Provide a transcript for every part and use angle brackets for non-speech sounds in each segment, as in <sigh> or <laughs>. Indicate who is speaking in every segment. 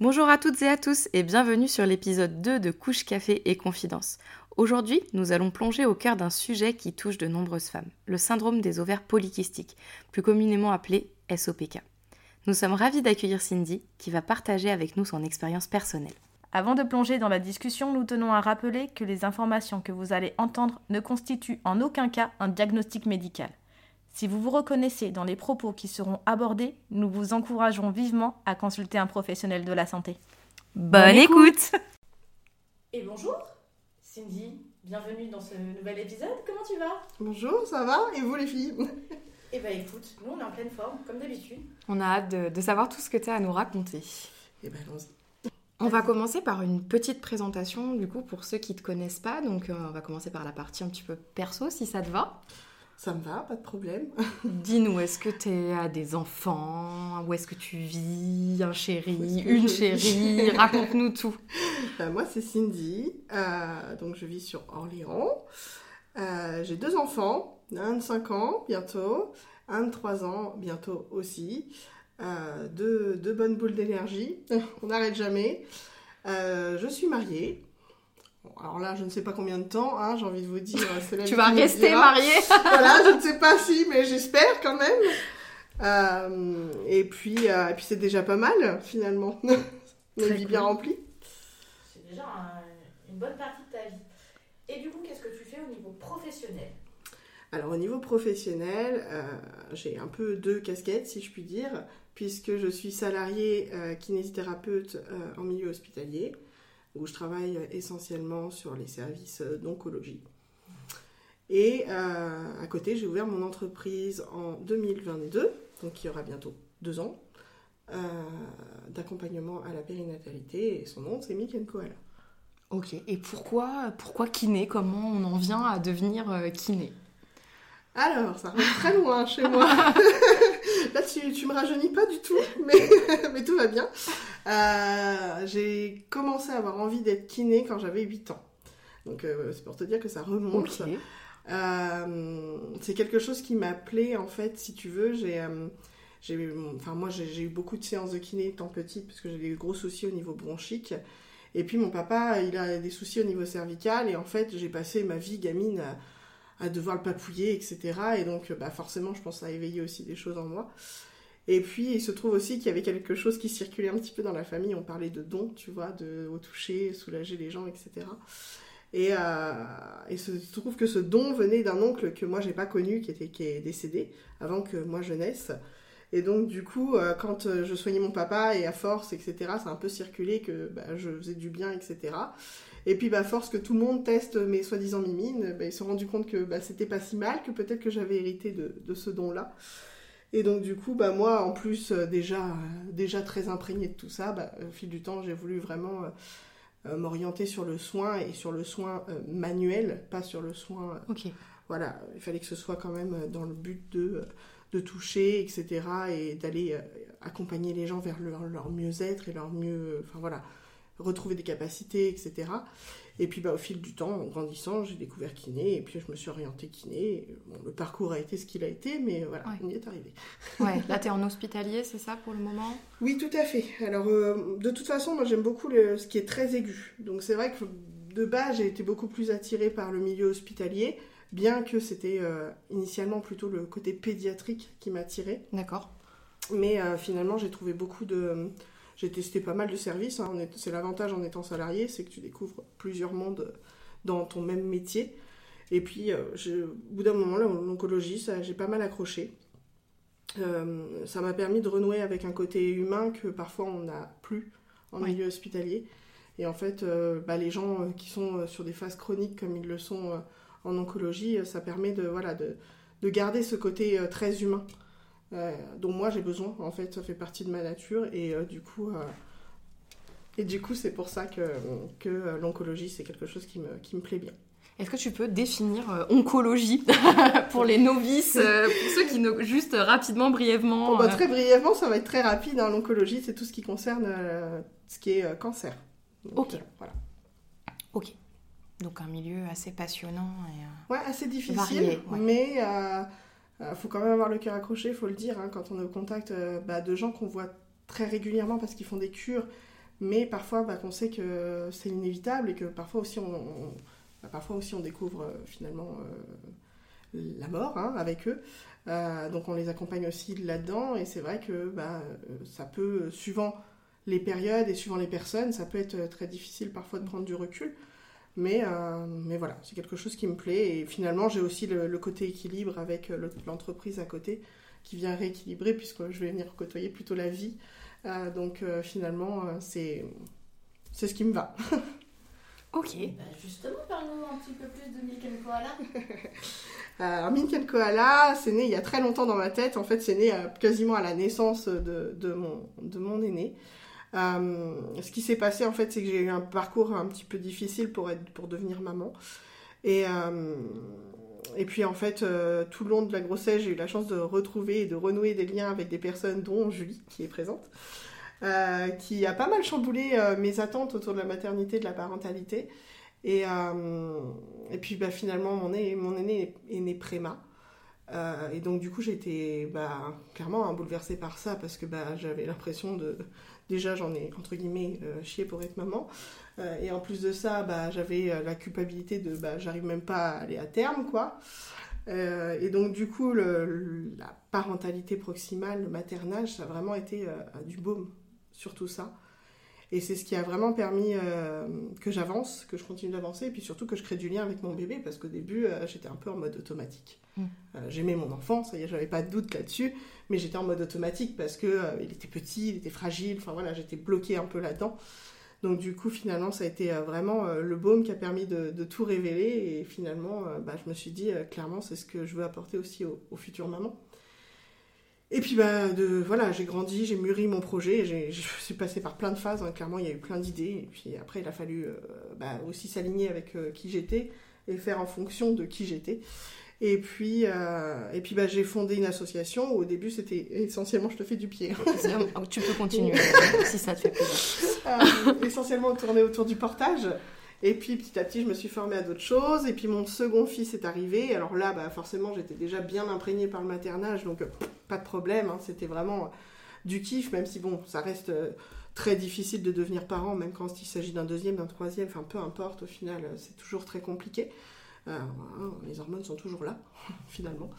Speaker 1: Bonjour à toutes et à tous et bienvenue sur l'épisode 2 de Couche Café et Confidence. Aujourd'hui, nous allons plonger au cœur d'un sujet qui touche de nombreuses femmes, le syndrome des ovaires polykystiques, plus communément appelé SOPK. Nous sommes ravis d'accueillir Cindy qui va partager avec nous son expérience personnelle.
Speaker 2: Avant de plonger dans la discussion, nous tenons à rappeler que les informations que vous allez entendre ne constituent en aucun cas un diagnostic médical. Si vous vous reconnaissez dans les propos qui seront abordés, nous vous encourageons vivement à consulter un professionnel de la santé.
Speaker 1: Bonne, écoute
Speaker 2: Et bonjour, Cindy, bienvenue dans ce nouvel épisode. Comment tu vas?
Speaker 3: Bonjour, ça va? Et vous les filles? <laughs>
Speaker 2: Eh ben écoute, nous on est en pleine forme, comme d'habitude.
Speaker 1: On a hâte de, de savoir tout ce que tu as à nous raconter.
Speaker 3: Eh ben allons-y.
Speaker 1: On va commencer par une petite présentation, du coup, pour ceux qui ne te connaissent pas. Donc, euh, on va commencer par la partie un petit peu perso, si ça te va.
Speaker 3: Ça me va, pas de problème. <laughs>
Speaker 1: Dis-nous, est-ce que tu as des enfants? Où est-ce que tu vis? Un chéri Une chérie? <laughs> Raconte-nous tout.
Speaker 3: Euh, moi, c'est Cindy. euh, donc, je vis sur Orléans. Euh, J'ai deux enfants. Un de 5 ans, bientôt. Un de 3 ans, bientôt aussi. Euh, deux, deux bonnes boules d'énergie. <laughs> On n'arrête jamais. Je suis mariée. Bon, alors là, je ne sais pas combien de temps, hein, j'ai envie de vous dire.
Speaker 1: Tu vas rester mariée <laughs>
Speaker 3: voilà, je ne sais pas si, mais j'espère quand même. Euh, et puis, euh, et puis c'est déjà pas mal finalement. <laughs> Une vie
Speaker 2: cool.
Speaker 3: bien remplie.
Speaker 2: C'est déjà un- une bonne partie de ta vie. Et du coup, qu'est-ce que tu fais au niveau professionnel?
Speaker 3: Alors au niveau professionnel, euh, j'ai un peu deux casquettes si je puis dire, puisque je suis salariée euh, kinésithérapeute euh, en milieu hospitalier, où je travaille essentiellement sur les services d'oncologie. Et euh, à côté, j'ai ouvert mon entreprise en 2022, donc il y aura bientôt deux ans, euh, d'accompagnement à la périnatalité, et son nom c'est Milk Koala.
Speaker 1: Ok, et pourquoi, pourquoi kiné? Comment on en vient à devenir euh, kiné?
Speaker 3: Alors, ça remonte très loin chez moi. <laughs> Là, tu, tu me rajeunis pas du tout, mais, <laughs> mais tout va bien. Euh, j'ai commencé à avoir envie d'être kiné quand j'avais 8 ans. Donc, euh, c'est pour te dire que ça remonte. Euh, c'est quelque chose qui m'appelait, en fait, si tu veux. J'ai, j'ai, enfin, moi, j'ai, eu beaucoup de séances de kiné étant petite, parce que j'ai des gros soucis au niveau bronchique. Et puis, mon papa, il a des soucis au niveau cervical. Et en fait, j'ai passé ma vie gamine à, à devoir le papouiller, etc. Et donc, bah, forcément, je pense a éveillé aussi des choses en moi. Et puis, il se trouve aussi qu'il y avait quelque chose qui circulait un petit peu dans la famille. On parlait de dons, tu vois, de au toucher, soulager les gens, etc. Et, euh, et se trouve que ce don venait d'un oncle que moi j'ai pas connu, qui, était, est décédé avant que moi je naisse. Et donc du coup, euh, quand euh, je soignais mon papa et à force, etc., ça a un peu circulé que bah, je faisais du bien, etc. Et puis bah, force que tout le monde teste mes soi-disant mimines, bah, ils se sont rendus compte que bah, c'était pas si mal, que peut-être que j'avais hérité de, de ce don-là. Et donc du coup, bah, moi en plus euh, déjà, euh, déjà très imprégnée de tout ça, bah, au fil du temps j'ai voulu vraiment... euh, euh, m'orienter sur le soin et sur le soin euh, manuel, pas sur le soin. euh,
Speaker 1: Ok.
Speaker 3: voilà, il fallait que ce soit quand même euh, dans le but de, euh, de toucher, etc. et d'aller euh, accompagner les gens vers leur, leur mieux-être et leur mieux. Enfin voilà, retrouver des capacités, etc. Et puis bah, au fil du temps, en grandissant, j'ai découvert kiné et puis je me suis orientée kiné. Bon, le parcours a été ce qu'il a été, mais voilà,
Speaker 1: Ouais.
Speaker 3: on y est arrivé. <laughs>
Speaker 1: Ouais, là, t'es en hospitalier, c'est ça pour le moment?
Speaker 3: Oui, tout à fait. Alors, euh, de toute façon, moi j'aime beaucoup le- ce qui est très aigu. Donc, c'est vrai que de base, j'ai été beaucoup plus attirée par le milieu hospitalier, bien que c'était euh, initialement plutôt le côté pédiatrique qui m'attirait.
Speaker 1: D'accord.
Speaker 3: Mais euh, finalement, j'ai trouvé beaucoup de. J'ai testé pas mal de services. hein. C'est l'avantage en étant salarié, c'est que tu découvres plusieurs mondes dans ton même métier. Et puis, euh, je- au bout d'un moment, l'oncologie, j'ai pas mal accroché. Euh, ça m'a permis de renouer avec un côté humain que parfois on n'a plus en
Speaker 1: Oui.
Speaker 3: milieu hospitalier. Et en fait, euh, bah, les gens qui sont sur des phases chroniques comme ils le sont en oncologie, ça permet de, voilà, de, de garder ce côté très humain dont moi j'ai besoin. En fait, ça fait partie de ma nature et euh, du coup, euh, Et du coup, c'est pour ça que, que l'oncologie, c'est quelque chose qui me, qui me plaît bien.
Speaker 1: Est-ce que tu peux définir euh, oncologie <laughs> pour les novices, euh, pour ceux qui ne... juste rapidement, brièvement
Speaker 3: oh, bah, Très brièvement, ça va être très rapide. Hein. L'oncologie, c'est tout ce qui concerne ce qui est cancer.
Speaker 1: ok. voilà. Ok. Donc un milieu assez passionnant. Et,
Speaker 3: ouais, assez difficile, mais il faut quand même avoir le cœur accroché, faut le dire, hein, quand on est au contact bah, de gens qu'on voit très régulièrement parce qu'ils font des cures, mais parfois bah, qu'on sait que c'est inévitable et que parfois aussi on bah, parfois aussi on découvre euh, finalement euh, la mort hein, avec eux. Euh, donc on les accompagne aussi là-dedans et c'est vrai que bah, ça peut, suivant les périodes et suivant les personnes, ça peut être très difficile parfois de prendre du recul. Mais, mais voilà, c'est quelque chose qui me plaît. Et finalement, j'ai aussi le, côté équilibre avec l'entreprise à côté qui vient rééquilibrer puisque je vais venir côtoyer plutôt la vie. donc finalement, c'est ce qui me va. <laughs>
Speaker 1: Ok.
Speaker 2: Bah, justement, parlons un petit peu plus de Milk and Koala. <laughs>
Speaker 3: Alors, Milk and Koala, c'est né il y a très longtemps dans ma tête. En fait, c'est né euh, quasiment à la naissance de, de, mon, de mon aîné. Euh, ce qui s'est passé, en fait, c'est que j'ai eu un parcours un petit peu difficile pour, être, pour devenir maman. Et, euh, et puis, en fait, tout le long de la grossesse, j'ai eu la chance de retrouver et de renouer des liens avec des personnes, dont Julie, qui est présente. Euh, qui a pas mal chamboulé euh, mes attentes autour de la maternité, de la parentalité. Et, euh, et puis bah, finalement, mon, aîné, mon aîné est, né préma. et donc du coup, été bah, clairement hein, bouleversée par ça parce que bah, j'avais l'impression de... Déjà, j'en ai, entre guillemets, chié pour être maman. et en plus de ça, bah, j'avais la culpabilité de... Bah, j'arrive même pas à aller à terme, quoi. et donc, du coup, la parentalité proximale, le maternage, ça a vraiment été du baume sur tout ça. Et c'est ce qui a vraiment permis euh, que j'avance, que je continue d'avancer, et puis surtout que je crée du lien avec mon bébé, parce qu'au début, euh, j'étais un peu en mode automatique. Mm. Euh, j'aimais mon enfant, ça y est, j'avais pas de doute là-dessus, mais j'étais en mode automatique parce que il était petit, il était fragile, enfin voilà, j'étais bloquée un peu là-dedans. Donc du coup, finalement, ça a été vraiment le baume qui a permis de, tout révéler, et finalement, bah, je me suis dit, clairement, c'est ce que je veux apporter aussi aux, aux futures mamans. Et puis bah, de, voilà, j'ai grandi, j'ai mûri mon projet, je suis passée par plein de phases, hein. clairement il y a eu plein d'idées, et puis après il a fallu euh, bah, aussi s'aligner avec euh, qui j'étais et faire en fonction de qui j'étais. Et puis, euh, et puis bah, j'ai fondé une association où au début c'était essentiellement je te fais du pied. <laughs>
Speaker 1: tu peux continuer <laughs> si ça te fait
Speaker 3: plaisir. essentiellement tourné autour du portage. Et puis petit à petit, je me suis formée à d'autres choses. Et puis mon second fils est arrivé. Alors là, bah, forcément, j'étais déjà bien imprégnée par le maternage, donc pas de problème. Hein. C'était vraiment du kiff, même si bon, ça reste euh, très difficile de devenir parent, même quand il s'agit d'un deuxième, d'un troisième. Enfin, peu importe. Au final, euh, c'est toujours très compliqué. Euh, les hormones sont toujours là, <laughs> finalement.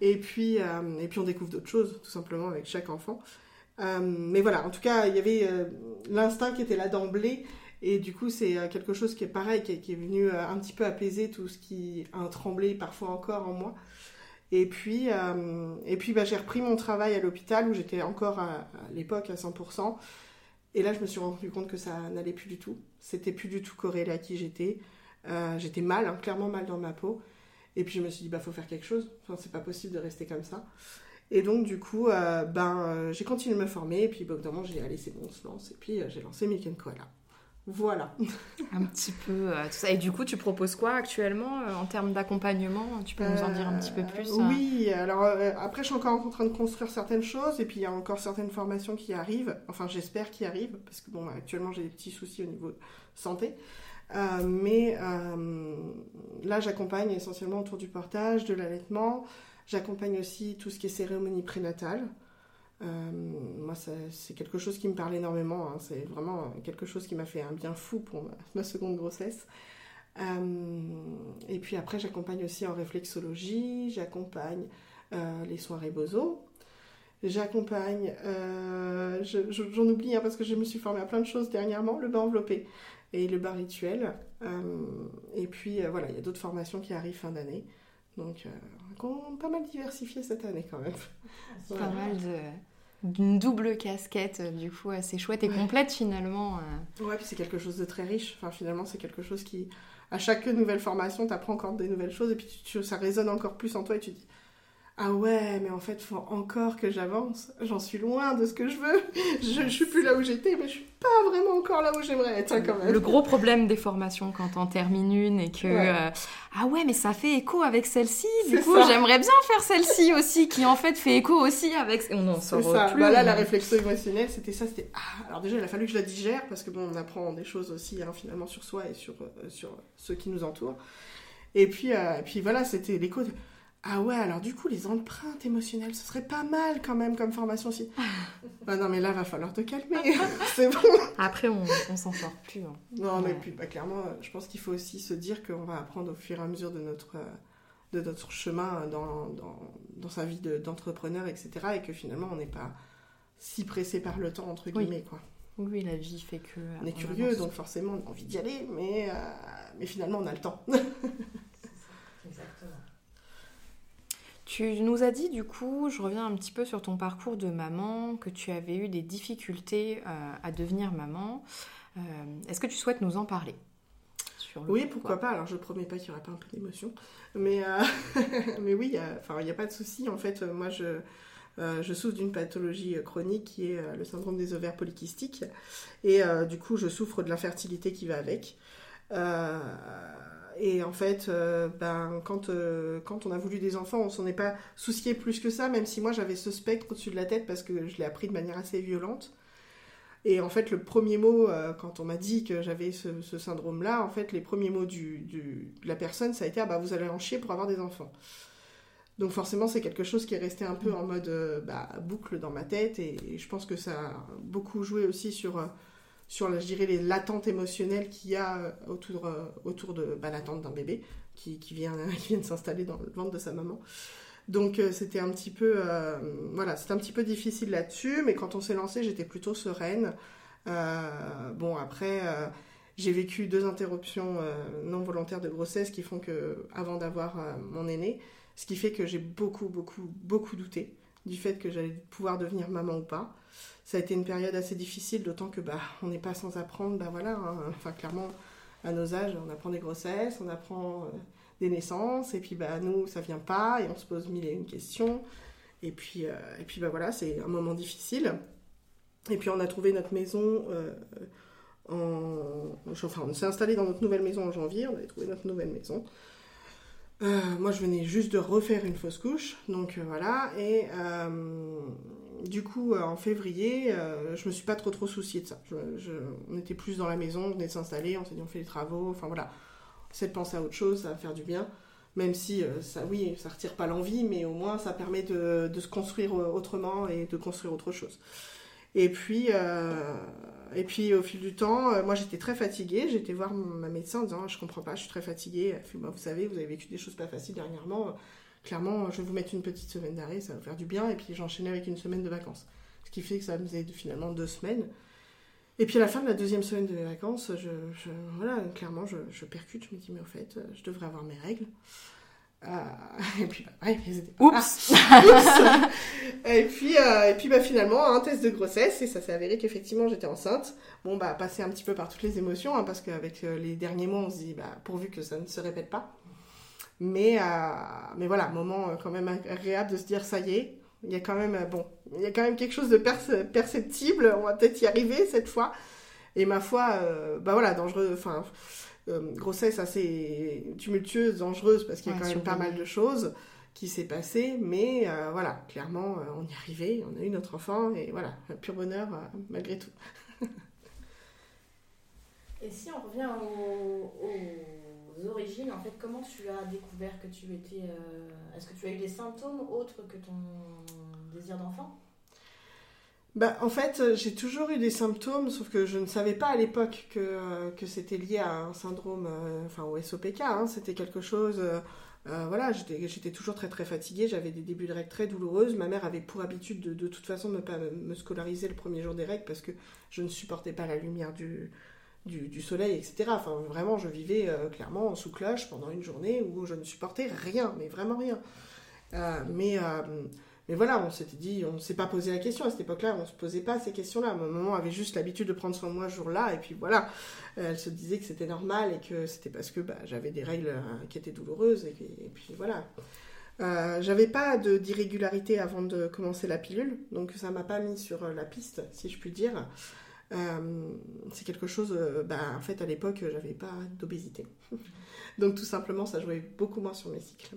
Speaker 3: Et puis, et puis on découvre d'autres choses, tout simplement, avec chaque enfant. mais voilà, en tout cas, il y avait l'instinct qui était là d'emblée et du coup, c'est euh, quelque chose qui est pareil, qui est, venu euh, un petit peu apaiser tout ce qui a tremblé parfois encore en moi. Et puis, euh, et puis bah, j'ai repris mon travail à l'hôpital où j'étais encore à, l'époque à 100%. Et là, je me suis rendu compte que ça n'allait plus du tout. C'était plus du tout corrélé à qui j'étais. j'étais mal, hein, clairement mal dans ma peau. Et puis je me suis dit, bah faut faire quelque chose. Enfin, c'est pas possible de rester comme ça. Et donc, du coup, ben, j'ai continué de me former. Et puis, bah, au j'ai allé, c'est bon, on se lance. Et puis, j'ai lancé Milk Koala. Voilà.
Speaker 1: un petit peu euh, tout ça. Et du coup, tu proposes quoi actuellement euh, en termes d'accompagnement? Tu peux nous en dire un petit peu plus
Speaker 3: euh Oui, alors après, je suis encore en train de construire certaines choses et puis il y a encore certaines formations qui arrivent. Enfin, j'espère qu'ils arrivent parce que bon, actuellement, j'ai des petits soucis au niveau santé. mais là, j'accompagne essentiellement autour du portage, de l'allaitement. J'accompagne aussi tout ce qui est cérémonie prénatale. Euh, moi, c'est quelque chose qui me parle énormément. Hein. C'est vraiment quelque chose qui m'a fait un bien fou pour ma, seconde grossesse. Euh, et puis après, j'accompagne aussi en réflexologie, j'accompagne euh, les soins Rebozo, j'accompagne, j'en oublie hein, parce que je me suis formée à plein de choses dernièrement, le bas enveloppé et le bas rituel. et puis voilà, il y a d'autres formations qui arrivent fin d'année. Donc, pas mal diversifié cette année quand même.
Speaker 1: Pas mal de d'une double casquette, euh, du coup, assez chouette et complète finalement.
Speaker 3: Euh. Ouais, puis c'est quelque chose de très riche. Enfin, finalement, c'est quelque chose qui, à chaque nouvelle formation, tu apprends encore des nouvelles choses et puis ça résonne encore plus en toi et tu dis Ah ouais, mais en fait, il faut encore que j'avance. J'en suis loin de ce que je veux. Je, je suis plus là où j'étais, mais je suis pas vraiment encore là où j'aimerais être hein, quand même.
Speaker 1: Le gros problème des formations quand on termine une et que euh, ah ouais mais ça fait écho avec celle-ci. Du coup j'aimerais bien faire celle-ci aussi qui en fait fait écho aussi avec. On en sort plus.
Speaker 3: Bah là la réflexion émotionnelle c'était ça c'était ah alors déjà il a fallu que je la digère parce que bon on apprend des choses aussi hein, finalement sur soi et sur euh, sur ceux qui nous entourent. Et puis et puis voilà c'était l'écho. De ah ouais, alors du coup, les empreintes émotionnelles, ce serait pas mal quand même comme formation aussi. <laughs> bah non, mais là, va falloir te calmer. <laughs> c'est bon.
Speaker 1: Après, on, on s'en sort plus. Hein.
Speaker 3: Non, mais puis, bah, clairement, je pense qu'il faut aussi se dire qu'on va apprendre au fur et à mesure de notre, de notre chemin dans, dans, dans sa vie d'entrepreneur, etc. Et que finalement, on n'est pas si pressé par le temps, entre guillemets,
Speaker 1: oui.
Speaker 3: quoi.
Speaker 1: Oui, la vie fait que.
Speaker 3: On est curieux, donc forcément, on a envie d'y aller, mais, euh, mais finalement, on a le temps. <laughs>
Speaker 1: Exactement. Tu nous as dit du coup, je reviens un petit peu sur ton parcours de maman, que tu avais eu des difficultés euh, à devenir maman. Euh, est-ce que tu souhaites nous en parler?
Speaker 3: Oui, pourquoi pas. Alors je promets pas qu'il n'y aura pas un peu d'émotion, mais, euh, <laughs> mais oui, il n'y a pas de souci. En fait, moi je, je souffre d'une pathologie chronique qui est le syndrome des ovaires polykystiques, et du coup je souffre de l'infertilité qui va avec. Et en fait, euh, ben, quand, euh, quand on a voulu des enfants, on s'en est pas soucié plus que ça, même si moi j'avais ce spectre au-dessus de la tête parce que je l'ai appris de manière assez violente. Et en fait, le premier mot, euh, quand on m'a dit que j'avais ce, syndrome-là, en fait, les premiers mots de la personne, ça a été ah, bah, vous allez en chier pour avoir des enfants. Donc forcément, c'est quelque chose qui est resté un peu en mode bah, boucle dans ma tête et, je pense que ça a beaucoup joué aussi sur sur, je dirais, les latentes émotionnelles qu'il y a euh, autour, euh, autour de bah, l'attente d'un bébé qui, qui, vient, <laughs> qui vient de s'installer dans le ventre de sa maman. Donc euh, c'était un petit peu, voilà, c'était un petit peu difficile là-dessus, mais quand on s'est lancé, j'étais plutôt sereine. bon après, j'ai vécu deux interruptions non volontaires de grossesse qui font que, avant d'avoir mon aîné, ce qui fait que j'ai beaucoup, beaucoup, beaucoup douté du fait que j'allais pouvoir devenir maman ou pas ça a été une période assez difficile, d'autant que bah, on n'est pas sans apprendre, bah voilà, hein. enfin clairement, à nos âges, on apprend des grossesses, on apprend euh, des naissances, et puis bah nous, ça vient pas, et on se pose mille et une questions, et puis, euh, et puis bah voilà, c'est un moment difficile. Et puis on a trouvé notre maison euh, en... Enfin, on s'est installé dans notre nouvelle maison en janvier, on avait trouvé notre nouvelle maison. Moi, je venais juste de refaire une fausse couche, donc voilà. Et du coup, euh, en février, euh, je me suis pas trop trop souciée de ça. on était plus dans la maison, on venait de s'installer, on s'est dit on fait les travaux, enfin voilà. C'est de penser à autre chose, ça va faire du bien. Même si euh, ça, oui, ça retire pas l'envie, mais au moins ça permet de, se construire autrement et de construire autre chose. Et puis, et puis au fil du temps, moi j'étais très fatiguée. J'étais voir ma médecin en disant je comprends pas, je suis très fatiguée. Bah, vous savez, vous avez vécu des choses pas faciles dernièrement clairement, je vais vous mettre une petite semaine d'arrêt, ça va faire du bien. Et puis j'enchaînais avec une semaine de vacances. Ce qui fait que ça me faisait finalement deux semaines. Et puis à la fin de la deuxième semaine de vacances, je, voilà, clairement, je, percute. Je me dis, mais au fait, je devrais avoir mes règles. Ah, <laughs> et puis, bah, ouais, étaient... Oups, ah, <laughs> Et puis, euh, et puis bah, finalement, un test de grossesse, et ça s'est avéré qu'effectivement, j'étais enceinte. Bon, bah, passer un petit peu par toutes les émotions, hein, parce qu'avec euh, les derniers mois, on se dit, bah, pourvu que ça ne se répète pas. Mais, euh, mais voilà, moment euh, quand même agréable de se dire ça y est, il y a quand même, euh, bon, il y a quand même quelque chose de perceptible, on va peut-être y arriver cette fois. Et ma foi, bah voilà, dangereux, enfin, grossesse assez tumultueuse, dangereuse, parce qu'il y a quand même pas mal de choses qui s'est passé, mais voilà, clairement, on y est arrivé, on a eu notre enfant, et voilà, pur bonheur malgré tout.
Speaker 2: et si on revient au origines, en fait, comment tu as découvert que tu étais. Euh, est-ce que tu as eu des symptômes autres que ton désir d'enfant?
Speaker 3: Bah, en fait, j'ai toujours eu des symptômes, sauf que je ne savais pas à l'époque que, euh, que c'était lié à un syndrome, euh, enfin au SOPK, hein. c'était quelque chose, voilà, j'étais toujours très très fatiguée, j'avais des débuts de règles très douloureuses, ma mère avait pour habitude de, de toute façon de ne pas me scolariser le premier jour des règles parce que je ne supportais pas la lumière du, du, soleil, etc. Enfin, vraiment, je vivais euh, clairement sous cloche pendant une journée où je ne supportais rien, mais vraiment rien. Euh, mais, euh, mais voilà, on s'était dit, on ne s'est pas posé la question à cette époque-là, on ne se posait pas ces questions-là. Ma maman avait juste l'habitude de prendre soin de moi ce jour-là, et puis voilà, elle se disait que c'était normal et que c'était parce que bah, j'avais des règles qui étaient douloureuses, et, puis voilà. j'avais pas d'irrégularité avant de commencer la pilule, donc ça m'a pas mis sur la piste, si je puis dire. c'est quelque chose, bah, en fait, à l'époque, j'avais pas d'obésité. <laughs> Donc, tout simplement, ça jouait beaucoup moins sur mes cycles.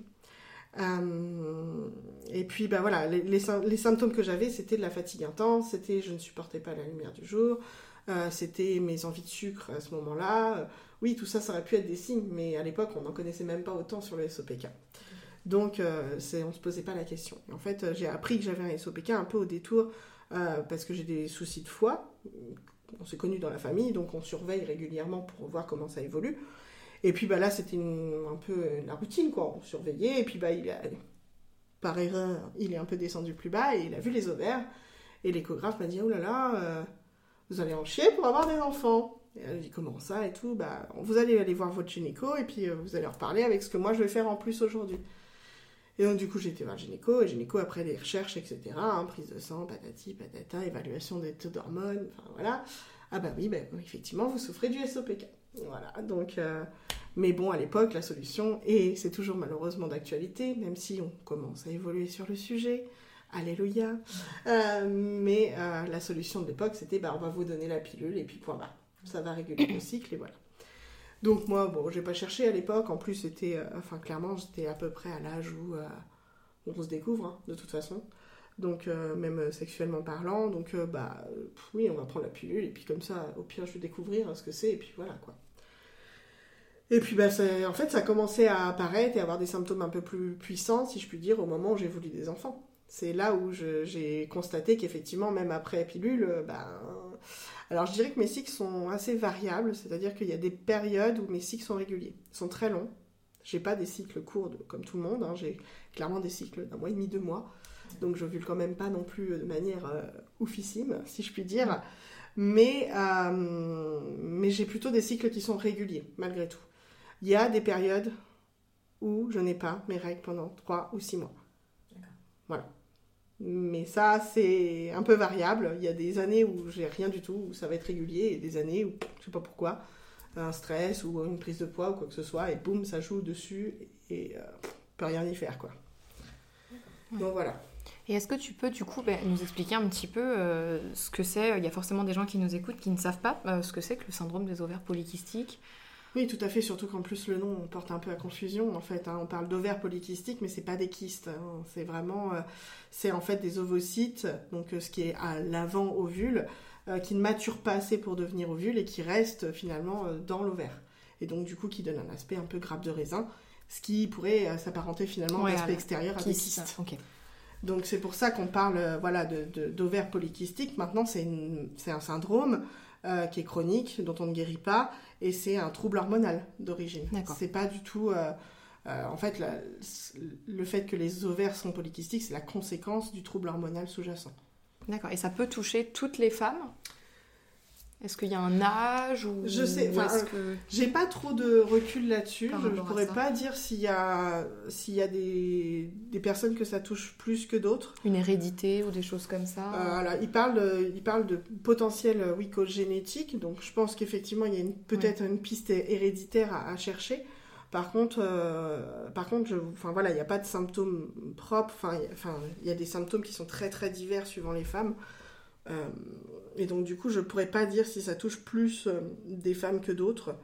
Speaker 3: Et puis, bah voilà, les, symptômes que j'avais, c'était de la fatigue intense, c'était je ne supportais pas la lumière du jour, c'était mes envies de sucre à ce moment-là. Oui, tout ça, ça aurait pu être des signes, mais à l'époque, on n'en connaissait même pas autant sur le SOPK. Donc, euh, on ne se posait pas la question. En fait, euh, j'ai appris que j'avais un SOPK un peu au détour euh, parce que j'ai des soucis de foie. On s'est connus dans la famille, donc on surveille régulièrement pour voir comment ça évolue. Et puis bah, là, c'était un peu la routine, quoi. On surveillait, et puis bah, il a, par erreur, il est un peu descendu plus bas, et il a vu les ovaires. Et l'échographe m'a dit, oh là là, vous allez en chier pour avoir des enfants. Et elle dit, comment ça et tout? Bah, Vous allez aller voir votre gynéco, et puis vous allez reparler avec ce que moi je vais faire en plus aujourd'hui. Et donc, du coup, été voir le gynéco, et gynéco, après des recherches, etc., hein, prise de sang, patati, patata, évaluation des taux d'hormones, enfin voilà. Ah bah oui, bah, effectivement, vous souffrez du SOPK. Voilà, donc... Euh, mais bon, à l'époque, la solution, et c'est toujours malheureusement d'actualité, même si on commence à évoluer sur le sujet, alléluia, euh, mais euh, la solution de l'époque, c'était, bah, on va vous donner la pilule, et puis point barre. Ça va réguler le cycle, et voilà. Donc moi, bon, j'ai pas cherché à l'époque. En plus, c'était, euh, enfin, clairement, j'étais à peu près à l'âge où, on se découvre, hein, de toute façon. Donc même sexuellement parlant. Donc bah oui, on va prendre la pilule et puis comme ça, au pire, je vais découvrir ce que c'est et puis voilà quoi. Et puis bah, en fait, ça a commencé à apparaître et à avoir des symptômes un peu plus puissants, si je puis dire, au moment où j'ai voulu des enfants. C'est là où j'ai constaté qu'effectivement, même après pilule, bah, alors je dirais que mes cycles sont assez variables, c'est-à-dire qu'il y a des périodes où mes cycles sont réguliers, sont très longs. J'ai pas des cycles courts comme tout le monde, hein. j'ai clairement des cycles d'un mois et demi, deux mois. Donc je vule quand même pas non plus de manière euh, oufissime, si je puis dire. Mais, euh, mais j'ai plutôt des cycles qui sont réguliers, malgré tout. Il y a des périodes où je n'ai pas mes règles pendant trois ou six mois. Voilà. Mais ça, c'est un peu variable. Il y a des années où j'ai rien du tout, où ça va être régulier, et des années où je sais pas pourquoi, un stress ou une prise de poids ou quoi que ce soit, et boum, ça joue dessus, et euh, peut rien y faire, quoi. Donc voilà.
Speaker 1: Et est-ce que tu peux du coup ben, nous expliquer un petit peu euh, ce que c'est? Il y a forcément des gens qui nous écoutent qui ne savent pas euh, ce que c'est que le syndrome des ovaires polykystiques.
Speaker 3: Oui, tout à fait, surtout qu'en plus le nom porte un peu à confusion. En fait, hein. on parle d'ovaires polykystiques, mais c'est pas des kystes. Hein. C'est vraiment, euh, c'est en fait des ovocytes, donc euh, ce qui est à l'avant ovule, euh, qui ne maturent pas assez pour devenir ovule et qui restent finalement dans l'ovaire. Et donc du coup, qui donne un aspect un peu grappe de raisin, ce qui pourrait s'apparenter finalement à l'aspect extérieur à des kystes. Donc c'est pour ça qu'on parle, voilà, d'ovaires polykystiques. Maintenant, c'est un syndrome qui est chronique, dont on ne guérit pas et c'est un trouble hormonal d'origine. C'est pas du tout. Euh, euh, en fait, le fait que les ovaires sont polykystiques, c'est la conséquence du trouble hormonal sous-jacent.
Speaker 1: D'accord. Et ça peut toucher toutes les femmes? Est-ce qu'il y a un âge ou
Speaker 3: Je sais, que... j'ai pas trop de recul là-dessus. Je ne pourrais pas dire s'il y a, s'il y a des, des, personnes que ça touche plus que d'autres.
Speaker 1: Une hérédité ou des choses comme ça
Speaker 3: euh, il, parle, il parle de potentiel euh, oui, génétique, donc je pense qu'effectivement il y a peut-être une piste héréditaire à, chercher. Par contre, euh, par contre, je, enfin voilà, il n'y a pas de symptômes propres. Enfin, enfin, il y a des symptômes qui sont très très divers suivant les femmes. Euh, et donc du coup, je pourrais pas dire si ça touche plus euh, des femmes que d'autres.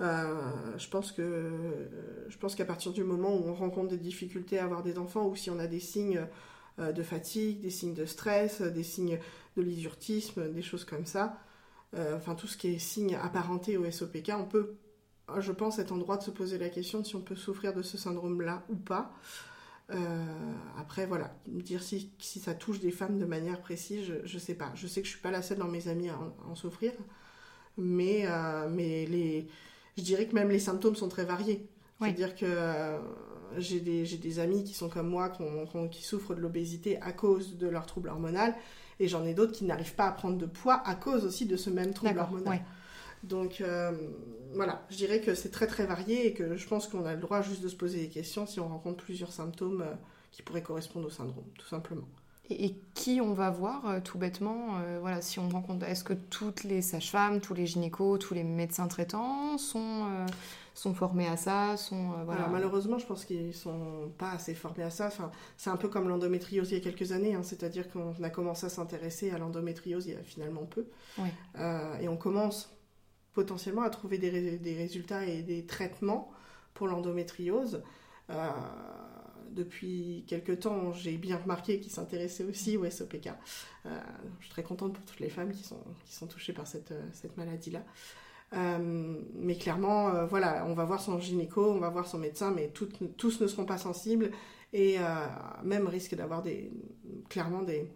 Speaker 3: Euh, je pense je pense qu'à partir du moment où on rencontre des difficultés à avoir des enfants ou si on a des signes de fatigue, des signes de stress, des signes de lysurtisme, des choses comme ça, enfin tout ce qui est signe apparenté au SOPK, on peut, je pense, être en droit de se poser la question de si on peut souffrir de ce syndrome-là ou pas. Euh, après, voilà, dire si, si, ça touche des femmes de manière précise, je ne sais pas. Je sais que je suis pas la seule dans mes amis à en, souffrir, mais, euh, mais les, je dirais que même les symptômes sont très variés. C'est-à-dire que euh, j'ai des, des, amis qui sont comme moi, qui, souffrent de l'obésité à cause de leur trouble hormonal, et j'en ai d'autres qui n'arrivent pas à prendre de poids à cause aussi de ce même trouble hormonal. Donc voilà, je dirais que c'est très très varié et que je pense qu'on a le droit juste de se poser des questions si on rencontre plusieurs symptômes euh, qui pourraient correspondre au syndrome, tout simplement.
Speaker 1: Et, qui on va voir euh, tout bêtement euh, Voilà, si on rencontre, est-ce que toutes les sages-femmes, tous les gynécos, tous les médecins traitants sont sont formés à ça, sont
Speaker 3: voilà. malheureusement, je pense qu'ils sont pas assez formés à ça. Enfin, c'est un peu comme l'endométriose il y a quelques années, hein. c'est-à-dire qu'on a commencé à s'intéresser à l'endométriose il y a finalement peu, et on commence potentiellement à trouver des, résultats et des traitements pour l'endométriose. depuis quelques temps, j'ai bien remarqué qu'ils s'intéressaient aussi au SOPK. je suis très contente pour toutes les femmes qui sont, touchées par cette, cette maladie-là. Euh, mais clairement, euh, voilà, on va voir son gynéco, on va voir son médecin, mais tous ne seront pas sensibles et euh, même risque d'avoir clairement des,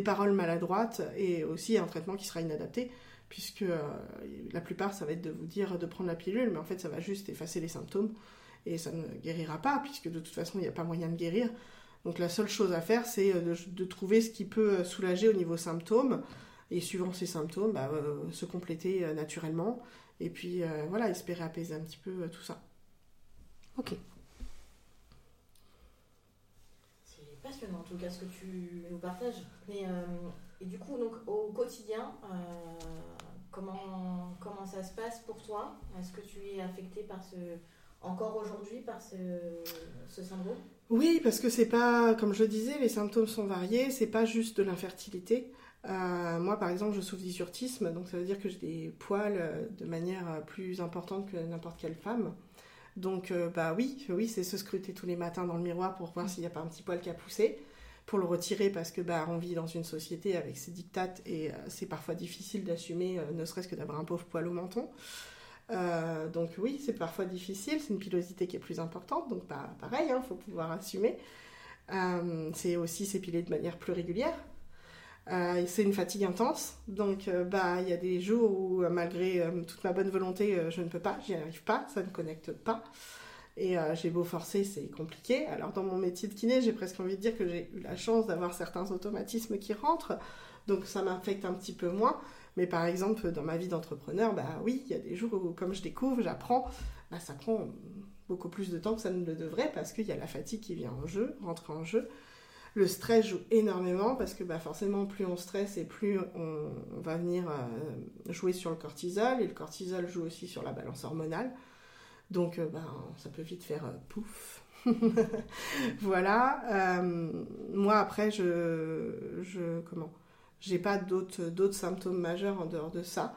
Speaker 3: paroles maladroites et aussi un traitement qui sera inadapté, puisque la plupart, ça va être de vous dire de prendre la pilule, mais en fait, ça va juste effacer les symptômes et ça ne guérira pas, puisque de toute façon, il n'y a pas moyen de guérir. Donc la seule chose à faire, c'est de, de, trouver ce qui peut soulager au niveau symptômes et suivant ces symptômes, bah, euh, se compléter euh, naturellement et puis euh, voilà, espérer apaiser un petit peu tout ça.
Speaker 1: Ok.
Speaker 2: C'est passionnant en tout cas ce que tu nous partages. Mais, et du coup, donc, au quotidien, comment, comment ça se passe pour toi? Est-ce que tu es affecté par ce, encore aujourd'hui par ce, ce syndrome?
Speaker 3: Oui, parce que c'est pas, comme je disais, les symptômes sont variés, c'est pas juste de l'infertilité. Euh, moi, par exemple, je souffre d'hysurtisme, donc ça veut dire que j'ai des poils euh, de manière euh, plus importante que n'importe quelle femme. Donc, bah oui, oui, c'est se scruter tous les matins dans le miroir pour voir s'il n'y a pas un petit poil qui a poussé, pour le retirer parce que bah on vit dans une société avec ses dictates et c'est parfois difficile d'assumer, ne serait-ce que d'avoir un pauvre poil au menton. donc oui, c'est parfois difficile, c'est une pilosité qui est plus importante, donc bah, pareil, il hein, faut pouvoir assumer. c'est aussi s'épiler de manière plus régulière, euh, c'est une fatigue intense, donc euh, bah il y a des jours où euh, malgré toute ma bonne volonté, je ne peux pas, j'y arrive pas, ça ne connecte pas. Et j'ai beau forcer, c'est compliqué. Alors dans mon métier de kiné, j'ai presque envie de dire que j'ai eu la chance d'avoir certains automatismes qui rentrent, donc ça m'affecte un petit peu moins. Mais par exemple, dans ma vie d'entrepreneur, bah oui, il y a des jours où comme je découvre, j'apprends, bah, ça prend beaucoup plus de temps que ça ne le devrait parce qu'il y a la fatigue qui vient en jeu, rentre en jeu. Le stress joue énormément parce que bah, forcément, plus on stresse et plus on, va venir euh, jouer sur le cortisol. Et le cortisol joue aussi sur la balance hormonale. Donc, euh, bah, ça peut vite faire euh, pouf. <laughs> voilà. moi, après, je, je comment? J'ai pas d'autres symptômes majeurs en dehors de ça.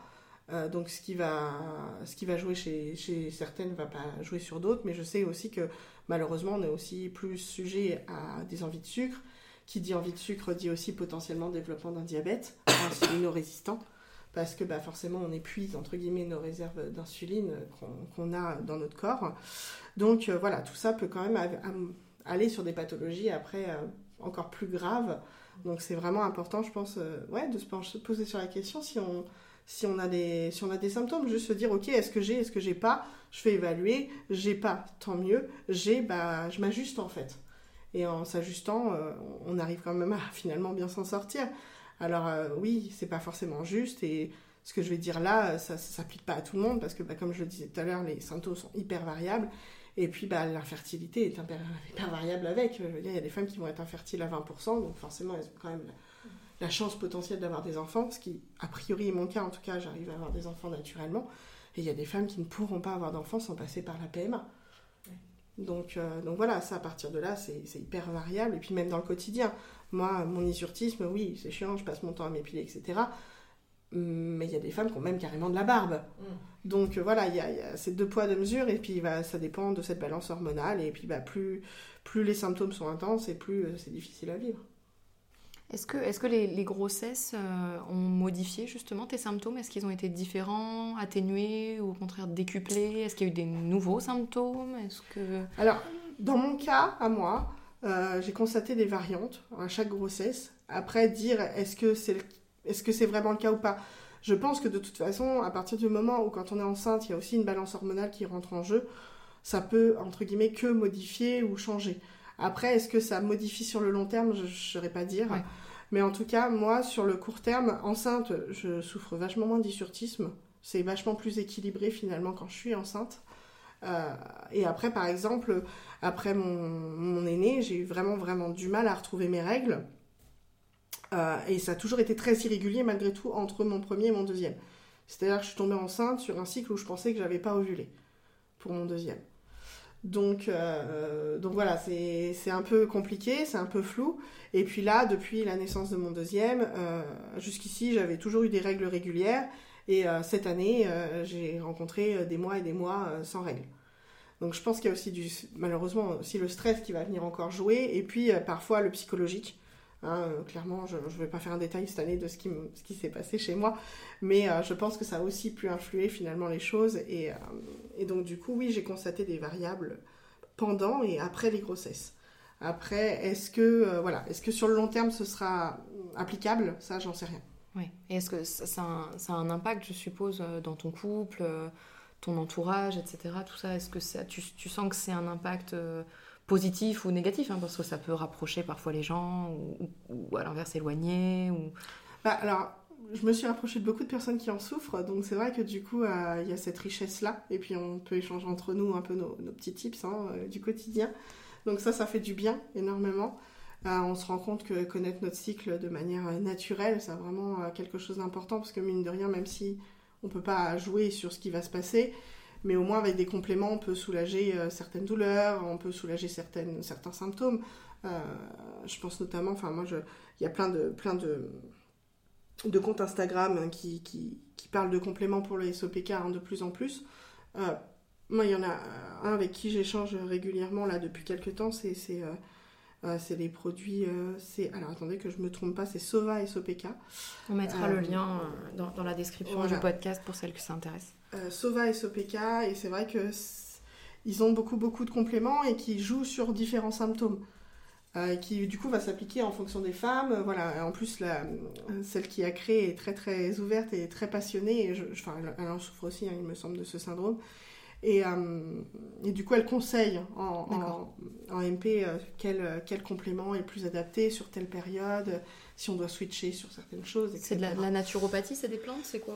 Speaker 3: donc, ce qui, va, jouer chez, chez certaines ne va pas jouer sur d'autres. Mais je sais aussi que malheureusement, on est aussi plus sujet à des envies de sucre. Qui dit envie de sucre dit aussi potentiellement développement d'un diabète insulino-résistant, parce que bah, forcément on épuise entre guillemets nos réserves d'insuline qu'on a dans notre corps. Donc euh, voilà, tout ça peut quand même aller sur des pathologies après euh, encore plus graves. Donc c'est vraiment important, je pense, euh, ouais, de se poser sur la question si on, si on a des, si on a des symptômes, juste se dire ok, est-ce que j'ai, est-ce que j'ai pas, je fais évaluer, j'ai pas, tant mieux, j'ai, bah, je m'ajuste en fait. Et en s'ajustant, on arrive quand même à finalement bien s'en sortir. Alors euh, oui, c'est pas forcément juste et ce que je vais dire là, ça ne s'applique pas à tout le monde parce que bah, comme je le disais tout à l'heure, les symptômes sont hyper variables. Et puis bah, l'infertilité est hyper, <laughs> variable avec. il y a des femmes qui vont être infertiles à 20%, donc forcément elles ont quand même la, chance potentielle d'avoir des enfants, ce qui a priori est mon cas, en tout cas j'arrive à avoir des enfants naturellement. Et il y a des femmes qui ne pourront pas avoir d'enfants sans passer par la PMA. Donc, euh, donc voilà, ça à partir de là, c'est hyper variable. Et puis même dans le quotidien, moi, mon isurtisme, oui, c'est chiant, je passe mon temps à m'épiler, etc. Mais il y a des femmes qui ont même carrément de la barbe. Mm. Donc euh, voilà, il y, a, ces deux poids, deux mesures, et puis bah, ça dépend de cette balance hormonale. Et puis bah, plus, plus les symptômes sont intenses, et plus euh, c'est difficile à vivre.
Speaker 1: Est-ce que, les, grossesses euh, ont modifié justement tes symptômes? Est-ce qu'ils ont été différents, atténués ou au contraire décuplés? Est-ce qu'il y a eu des nouveaux symptômes?
Speaker 3: Alors, dans mon cas, à moi, euh, j'ai constaté des variantes à chaque grossesse. Après, dire est-ce que c'est c'est vraiment le cas ou pas? Je pense que de toute façon, à partir du moment où quand on est enceinte, il y a aussi une balance hormonale qui rentre en jeu, ça peut, entre guillemets, que modifier ou changer. Après, est-ce que ça modifie sur le long terme? Je ne saurais pas dire. Mais en tout cas, moi, sur le court terme, enceinte, je souffre vachement moins d'hysurtisme. C'est vachement plus équilibré finalement quand je suis enceinte. Euh, et après, par exemple, après mon, aîné, j'ai eu vraiment, vraiment du mal à retrouver mes règles. Euh, et ça a toujours été très irrégulier malgré tout entre mon premier et mon deuxième. C'est-à-dire que je suis tombée enceinte sur un cycle où je pensais que j'avais pas ovulé. pour mon deuxième. Donc, euh, donc voilà, c'est un peu compliqué, c'est un peu flou. Et puis là, depuis la naissance de mon deuxième, euh, jusqu'ici, j'avais toujours eu des règles régulières. Et euh, cette année, j'ai rencontré des mois et des mois sans règles. Donc je pense qu'il y a aussi du, malheureusement aussi le stress qui va venir encore jouer. Et puis parfois le psychologique. Hein, clairement, je ne vais pas faire un détail cette année de ce qui, ce qui s'est passé chez moi, mais je pense que ça a aussi pu influer finalement les choses. Et, et donc, du coup, oui, j'ai constaté des variables pendant et après les grossesses. Après, est-ce que, euh, voilà, est-ce que sur le long terme, ce sera applicable? Ça, j'en sais rien.
Speaker 1: Oui. Et est-ce que ça, a un, impact, je suppose, euh, dans ton couple, euh, ton entourage, etc. Tout ça, est-ce que ça, tu, tu, sens que c'est un impact positif ou négatif hein, Parce que ça peut rapprocher parfois les gens ou, à l'inverse éloigner ou...
Speaker 3: Bah, alors, je me suis rapprochée de beaucoup de personnes qui en souffrent, donc c'est vrai que du coup, euh, il y a cette richesse-là, et puis on peut échanger entre nous un peu nos, petits tips hein, euh, du quotidien. Donc ça, ça fait du bien énormément. Euh, on se rend compte que connaître notre cycle de manière naturelle, c'est vraiment quelque chose d'important, parce que mine de rien, même si on ne peut pas jouer sur ce qui va se passer, mais au moins avec des compléments, on peut soulager certaines douleurs, on peut soulager certaines, certains symptômes. je pense notamment, enfin moi, il y a plein de... Plein de de comptes Instagram hein, qui, qui, qui, parlent de compléments pour le SOPK hein, de plus en plus. Euh, moi, il y en a un avec qui j'échange régulièrement là depuis quelques temps, c'est euh, euh, les produits. c'est alors attendez que je me trompe pas, c'est Sova SOPK.
Speaker 1: On mettra le lien dans, dans, la description du podcast pour celles que ça intéresse.
Speaker 3: Sova SOPK et c'est vrai que ils ont beaucoup beaucoup de compléments et qui jouent sur différents symptômes. Euh, qui du coup va s'appliquer en fonction des femmes. Voilà, en plus, la, celle qui a créé est très très ouverte et très passionnée. Et je, enfin, elle, en souffre aussi, hein, il me semble, de ce syndrome. Et, euh, et du coup, elle conseille en, en, MP euh, quel, quel, complément est le plus adapté sur telle période, si on doit switcher sur certaines choses.
Speaker 1: C'est de la, naturopathie, c'est des plantes, c'est quoi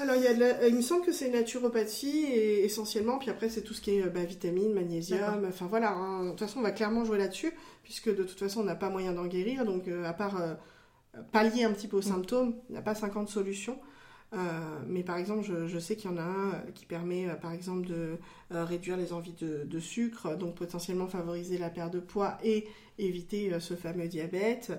Speaker 3: Alors, il, y a il me semble que c'est naturopathie et, essentiellement, puis après, c'est tout ce qui est bah, vitamines, magnésium, enfin voilà. Hein. De toute façon, on va clairement jouer là-dessus puisque de toute façon on n'a pas moyen d'en guérir, donc euh, à part euh, pallier un petit peu aux mm. symptômes, il n'y a pas 50 solutions. Euh, mais par exemple, je, sais qu'il y en a un qui permet par exemple de réduire les envies de, sucre, donc potentiellement favoriser la perte de poids et éviter ce fameux diabète.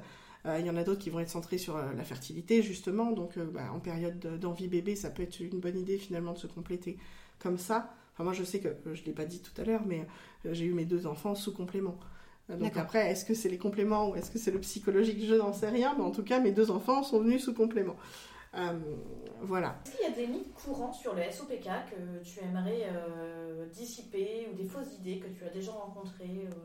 Speaker 3: Il y en a d'autres qui vont être centrés sur la fertilité justement, donc bah, en période d'envie bébé, ça peut être une bonne idée finalement de se compléter comme ça. Enfin, moi je sais que, je ne l'ai pas dit tout à l'heure, mais j'ai eu mes deux enfants sous complément. Donc après, est-ce que c'est les compléments ou est-ce que c'est le psychologique Je n'en sais rien, mais en tout cas, mes deux enfants sont venus sous complément. Euh, voilà.
Speaker 2: Est-ce qu'il y a des mythes courants sur le SOPK que tu aimerais euh, dissiper ou des fausses idées que tu as déjà rencontrées euh?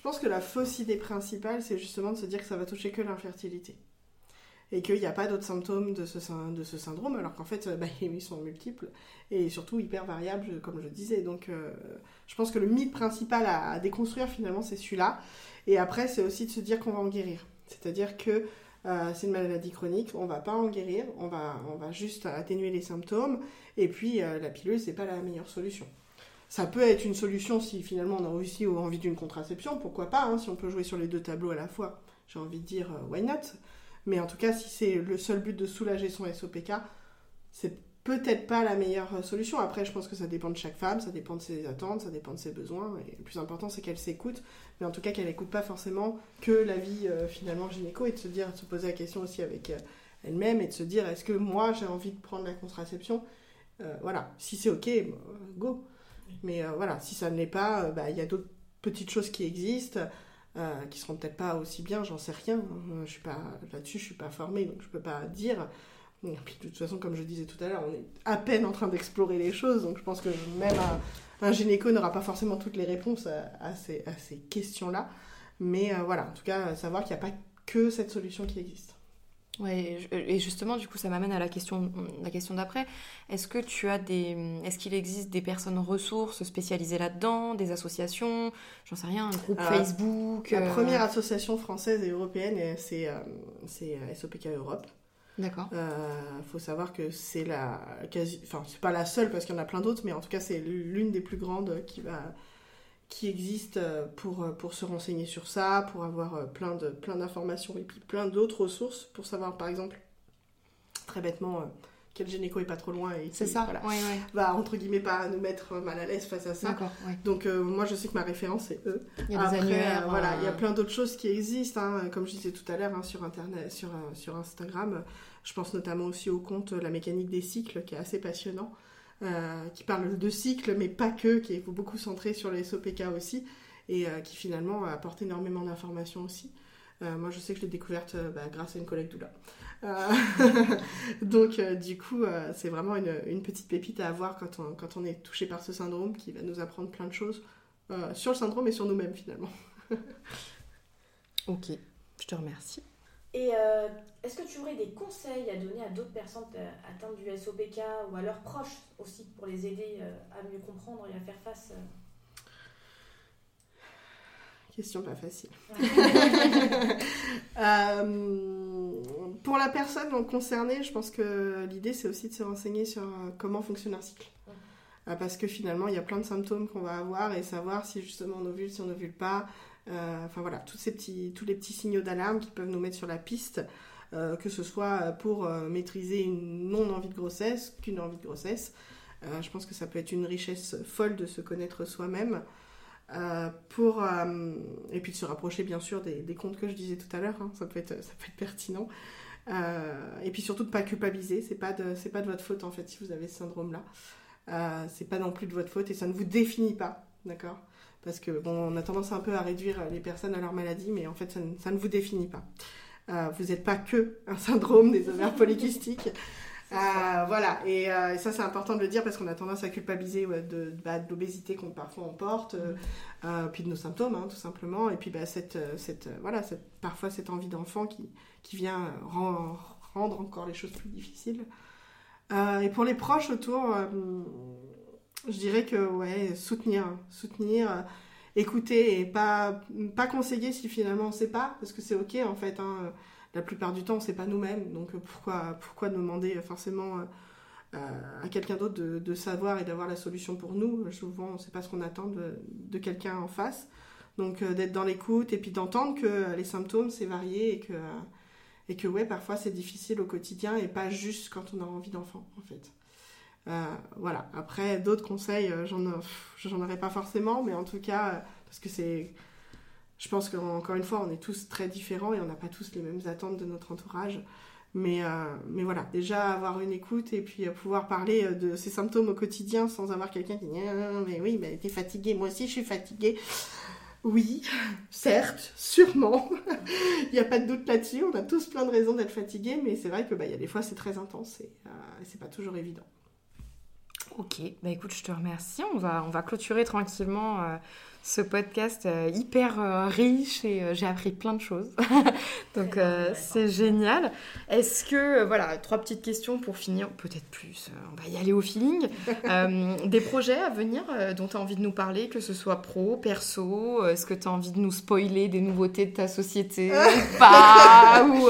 Speaker 3: Je pense que la fausse idée principale, c'est justement de se dire que ça va toucher que l'infertilité et qu'il n'y a pas d'autres symptômes de ce, syndrome, alors qu'en fait, bah, <laughs> ils sont multiples et surtout hyper variables, comme je disais. Donc, euh, je pense que le mythe principal à, déconstruire, finalement, c'est celui-là. Et après, c'est aussi de se dire qu'on va en guérir. C'est-à-dire que euh, c'est une maladie chronique, on va pas en guérir, on va, on va juste atténuer les symptômes, et puis euh, la pilule, c'est pas la meilleure solution. Ça peut être une solution si finalement on a aussi envie d'une contraception, pourquoi pas, hein, si on peut jouer sur les deux tableaux à la fois. J'ai envie de dire, why not? Mais en tout cas, si c'est le seul but de soulager son SOPK, c'est peut-être pas la meilleure solution. Après, je pense que ça dépend de chaque femme, ça dépend de ses attentes, ça dépend de ses besoins. Le plus important, c'est qu'elle s'écoute, mais en tout cas qu'elle n'écoute pas forcément que la vie euh, finalement gynéco et de se dire, de se poser la question aussi avec euh, elle-même et de se dire, est-ce que moi j'ai envie de prendre la contraception? Euh, Voilà, si c'est ok, go. Mais voilà, si ça ne l'est pas, bah, il y a d'autres petites choses qui existent. Euh, qui seront peut-être pas aussi bien, j'en sais rien. Euh, je suis pas là-dessus, je suis pas formée, donc je peux pas dire. De toute façon, comme je disais tout à l'heure, on est à peine en train d'explorer les choses, donc je pense que même un, gynéco n'aura pas forcément toutes les réponses à, ces, à ces questions-là. Mais euh, voilà, en tout cas, savoir qu'il n'y a pas que cette solution qui existe.
Speaker 1: Ouais, et justement, du coup, ça m'amène à la question, la question d'après. Est-ce que tu as des, est-ce qu'il existe des personnes ressources spécialisées là-dedans, des associations, j'en sais rien, un groupe Facebook
Speaker 3: La euh, première association française et européenne, c'est euh, c'est euh, SOPK Europe.
Speaker 1: D'accord.
Speaker 3: Il faut savoir que c'est la quasi, enfin c'est pas la seule parce qu'il y en a plein d'autres, mais en tout cas c'est l'une des plus grandes qui va qui existe euh, pour, euh, pour se renseigner sur ça, pour avoir euh, plein d'informations plein et puis plein d'autres ressources pour savoir, par exemple, très bêtement, quel gynéco est pas trop loin et
Speaker 1: c'est ça
Speaker 3: voilà, va entre guillemets pas nous mettre mal à l'aise face à ça. Donc moi je sais que ma référence c'est eux.
Speaker 1: Il y a Après, des
Speaker 3: voilà, il y a plein d'autres choses qui existent, hein, comme je disais tout à l'heure hein, sur internet, sur sur Instagram. Je pense notamment aussi au compte La mécanique des cycles qui est assez passionnant. Qui parle de cycles, mais pas que, qui est beaucoup centré sur les SOPK aussi, et qui finalement apporte énormément d'informations aussi. Euh, moi, je sais que je l'ai découverte euh, bah, grâce à une collègue doula. Euh, <laughs> donc, du coup, c'est vraiment une, petite pépite à avoir quand on, quand on est touché par ce syndrome qui va nous apprendre plein de choses sur le syndrome et sur nous-mêmes finalement. <laughs>
Speaker 1: ok, je te remercie.
Speaker 2: Et est-ce que tu aurais des conseils à donner à d'autres personnes atteintes du SOPK ou à leurs proches aussi pour les aider à mieux comprendre et à faire face
Speaker 3: Question pas facile. <laughs> Euh, pour la personne concernée, je pense que l'idée c'est aussi de se renseigner sur euh, comment fonctionne un cycle. Euh, parce que finalement, il y a plein de symptômes qu'on va avoir et savoir si justement on ovule, si on ovule pas. Enfin voilà, tous, ces petits, tous les petits signaux d'alarme qui peuvent nous mettre sur la piste, que ce soit pour maîtriser une non-envie de grossesse qu'une envie de grossesse. je pense que ça peut être une richesse folle de se connaître soi-même. Euh, pour, euh, et puis de se rapprocher bien sûr des, des comptes que je disais tout à l'heure, hein, ça, peut être, ça peut être pertinent. Euh, et puis surtout de ne pas culpabiliser, c'est pas, de, pas de votre faute en fait si vous avez ce syndrome-là. c'est pas non plus de votre faute et ça ne vous définit pas, d'accord? Parce que bon, on a tendance un peu à réduire les personnes à leur maladie, mais en fait ça ne, ça ne vous définit pas. vous n'êtes pas que un syndrome des ovaires polykystiques. <laughs> Euh, voilà, euh, et, ça c'est important de le dire parce qu'on a tendance à culpabiliser de, bah, de l'obésité qu'on parfois on porte, euh, puis de nos symptômes hein, tout simplement, et puis bah, cette, cette, voilà, cette, parfois cette envie d'enfant qui, qui vient rendre encore les choses plus difficiles. et pour les proches autour, je dirais que ouais, soutenir, soutenir, écouter et pas, pas conseiller si finalement on ne sait pas, parce que c'est ok en fait. Hein, la plupart du temps, c'est pas nous-mêmes. Donc pourquoi, pourquoi demander forcément euh, à quelqu'un d'autre de, savoir et d'avoir la solution pour nous? Souvent, c'est pas ce qu'on attend de, quelqu'un en face. Donc euh, d'être dans l'écoute et puis d'entendre que les symptômes, c'est varié et que, et que ouais, parfois c'est difficile au quotidien et pas juste quand on a envie d'enfant, en fait. Euh, voilà. Après, d'autres conseils, j'en, j'en aurais pas forcément, mais en tout cas, parce que c'est je pense qu'encore une fois, on est tous très différents et on n'a pas tous les mêmes attentes de notre entourage. Mais, euh, mais voilà, déjà avoir une écoute et puis euh, pouvoir parler euh, de ces symptômes au quotidien sans avoir quelqu'un qui dit ah, mais oui, mais t'es fatigué, moi aussi je suis fatiguée. Oui, certes, sûrement. <laughs> Il n'y a pas de doute là-dessus. On a tous plein de raisons d'être fatigués, mais c'est vrai que bah, y a des fois c'est très intense et c'est pas toujours évident.
Speaker 1: Ok, bah écoute, je te remercie. On va, on va clôturer tranquillement ce podcast euh, hyper euh, riche et euh, j'ai appris plein de choses. <laughs> Donc c'est génial. Est-ce que, voilà, trois petites questions pour finir, peut-être plus, on va y aller au feeling. <laughs> des projets à venir dont tu as envie de nous parler, que ce soit pro, perso, est-ce que tu as envie de nous spoiler des nouveautés de ta société <laughs> ou pas ou,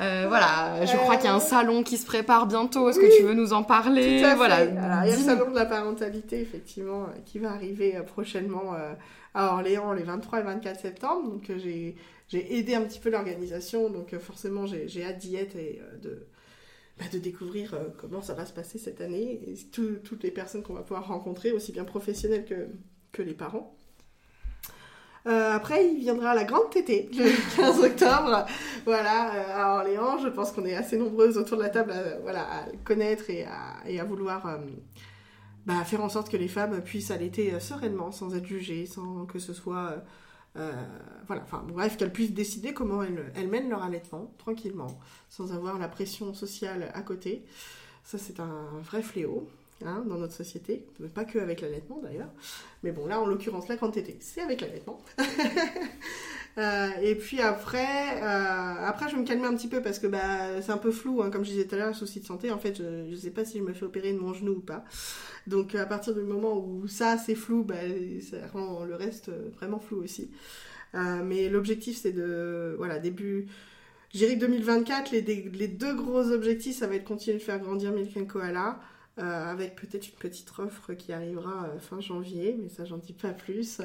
Speaker 1: euh, voilà, je crois qu'il y a un salon qui se prépare bientôt. Est-ce que tu veux nous en parler
Speaker 3: Voilà. il y a le salon de la parentalité, effectivement, euh, qui va arriver euh, prochainement à Orléans les 23 et 24 septembre. Donc, j'ai aidé un petit peu l'organisation. Donc, forcément, j'ai hâte d'y être et de, bah, de découvrir comment ça va se passer cette année et toutes les personnes qu'on va pouvoir rencontrer, aussi bien professionnelles que, que les parents. Euh, après, il viendra la grande tétée le <laughs> 15 octobre, voilà, euh, à Orléans. Je pense qu'on est assez nombreuses autour de la table à, voilà, à connaître et à, et à vouloir euh, bah, faire en sorte que les femmes puissent allaiter sereinement, sans être jugées, sans que ce soit... voilà, enfin bref, qu'elles puissent décider comment elles, elles, mènent leur allaitement, tranquillement, sans avoir la pression sociale à côté. Ça, c'est un vrai fléau. Hein, dans notre société, pas que avec l'allaitement d'ailleurs, mais bon là en l'occurrence la quantité c'est avec l'allaitement. <laughs> euh, et puis après, euh, après je vais me calmer un petit peu parce que bah, c'est un peu flou, hein, comme je disais tout à l'heure, souci de santé, en fait je, ne sais pas si je me fais opérer de mon genou ou pas. Donc à partir du moment où ça c'est flou, bah, ça rend le reste vraiment flou aussi. Euh, mais l'objectif c'est de, voilà, début... Dirais que 2024, les, les, deux gros objectifs, ça va être continuer de faire grandir Milk Koala, euh, avec peut-être une petite offre qui arrivera euh, fin janvier, mais ça j'en dis pas plus.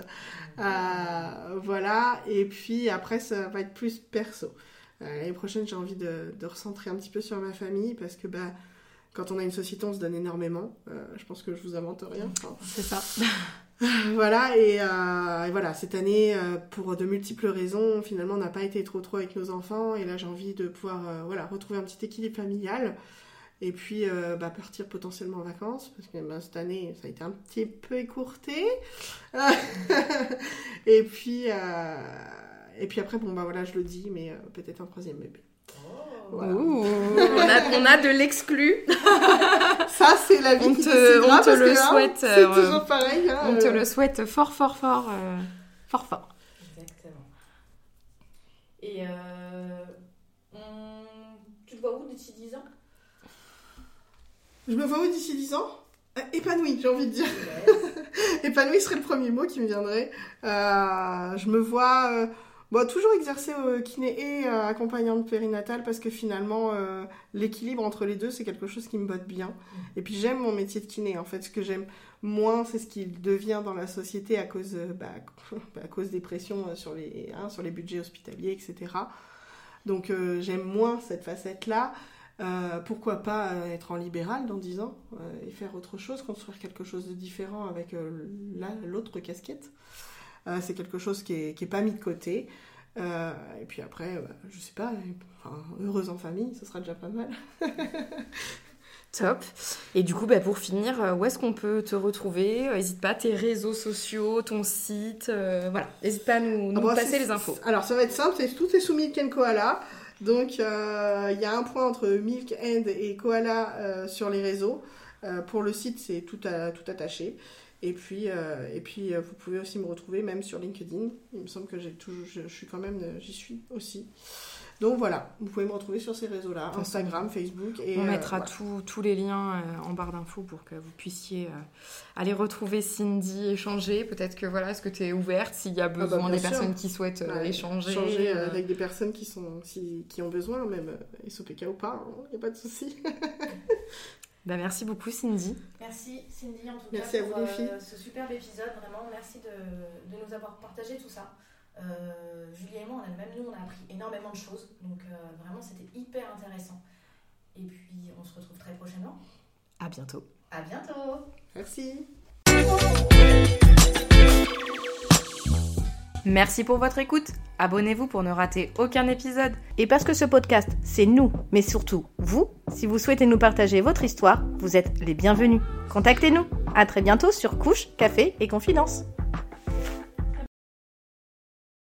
Speaker 3: Euh, voilà, et puis après ça va être plus perso. L'année prochaine j'ai envie de, de, recentrer un petit peu sur ma famille parce que bah, quand on a une société, on se donne énormément. je pense que je vous invente rien.
Speaker 1: C'est ça. <laughs>
Speaker 3: voilà, et, voilà, cette année, pour de multiples raisons, finalement, on n'a pas été trop trop avec nos enfants. Et là, j'ai envie de pouvoir voilà, retrouver un petit équilibre familial. Et puis bah, partir potentiellement en vacances, parce que bah, cette année, ça a été un petit peu écourté. <laughs> et puis, et puis après, bon, bah voilà, je le dis, mais peut-être un troisième bébé. <laughs>
Speaker 1: on, a, de l'exclu. <laughs>
Speaker 3: Ça, c'est la vie
Speaker 1: on te, on te le
Speaker 3: hein,
Speaker 1: souhaite.
Speaker 3: c'est euh, toujours pareil. Hein,
Speaker 1: on te euh. le souhaite fort, fort, fort, euh, fort, fort.
Speaker 2: Exactement. Et tu te vois où d'ici 10 ans?
Speaker 3: Je me vois où d'ici 10 ans Épanoui, j'ai envie de dire. <laughs> Épanoui serait le premier mot qui me viendrait. je me vois Bon, toujours exercer au kiné et euh, accompagnante périnatale parce que finalement, euh, l'équilibre entre les deux, c'est quelque chose qui me botte bien. Et puis j'aime mon métier de kiné. En fait, ce que j'aime moins, c'est ce qu'il devient dans la société à cause, euh, bah, <laughs> à cause des pressions sur les, hein, sur les budgets hospitaliers, etc. Donc j'aime moins cette facette-là. Pourquoi pas être en libéral dans 10 ans et faire autre chose, construire quelque chose de différent avec l'autre casquette. Euh, c'est quelque chose qui n'est est pas mis de côté. Euh, et puis après, je euh, je sais pas, heureuse en famille, ce sera déjà pas mal. <laughs>
Speaker 1: Top. Et du coup, bah, pour finir, où est-ce qu'on peut te retrouver? N'hésite pas, tes réseaux sociaux, ton site, voilà. N'hésite pas à nous, nous ah, passer les infos.
Speaker 3: Alors, ça va être simple, tout est sous Milk and Koala. Donc, il y a un point entre Milk and et Koala sur les réseaux. pour le site, c'est tout, attaché. Et puis, euh, euh, vous pouvez aussi me retrouver même sur LinkedIn. Il me semble que j'y suis aussi. Donc voilà, vous pouvez me retrouver sur ces réseaux-là, Instagram, Facebook. Et,
Speaker 1: on mettra euh, tous les liens en barre d'infos pour que vous puissiez aller retrouver Cindy, échanger. Peut-être que voilà, est-ce que tu es ouverte s'il y a ah bah, besoin des personnes qui souhaitent échanger
Speaker 3: Échanger avec des personnes qui, sont, qui ont besoin, même SOPK ou pas, il hein, n'y a pas de souci. <laughs>
Speaker 1: Bah, merci beaucoup Cindy.
Speaker 2: Merci Cindy en tout
Speaker 3: merci
Speaker 2: cas
Speaker 3: pour
Speaker 2: euh, ce superbe épisode. Vraiment, merci de, de nous avoir partagé tout ça. Euh, Julie et moi, on a, même nous, on a appris énormément de choses. Donc euh, vraiment, c'était hyper intéressant. Et puis, on se retrouve très prochainement.
Speaker 1: À bientôt.
Speaker 2: À bientôt.
Speaker 3: Merci.
Speaker 1: Merci pour votre écoute. Abonnez-vous pour ne rater aucun épisode.
Speaker 2: Et parce que ce podcast, c'est nous, mais surtout vous, si vous souhaitez nous partager votre histoire, vous êtes les bienvenus. Contactez-nous. À très bientôt sur Couche, Café et Confidence.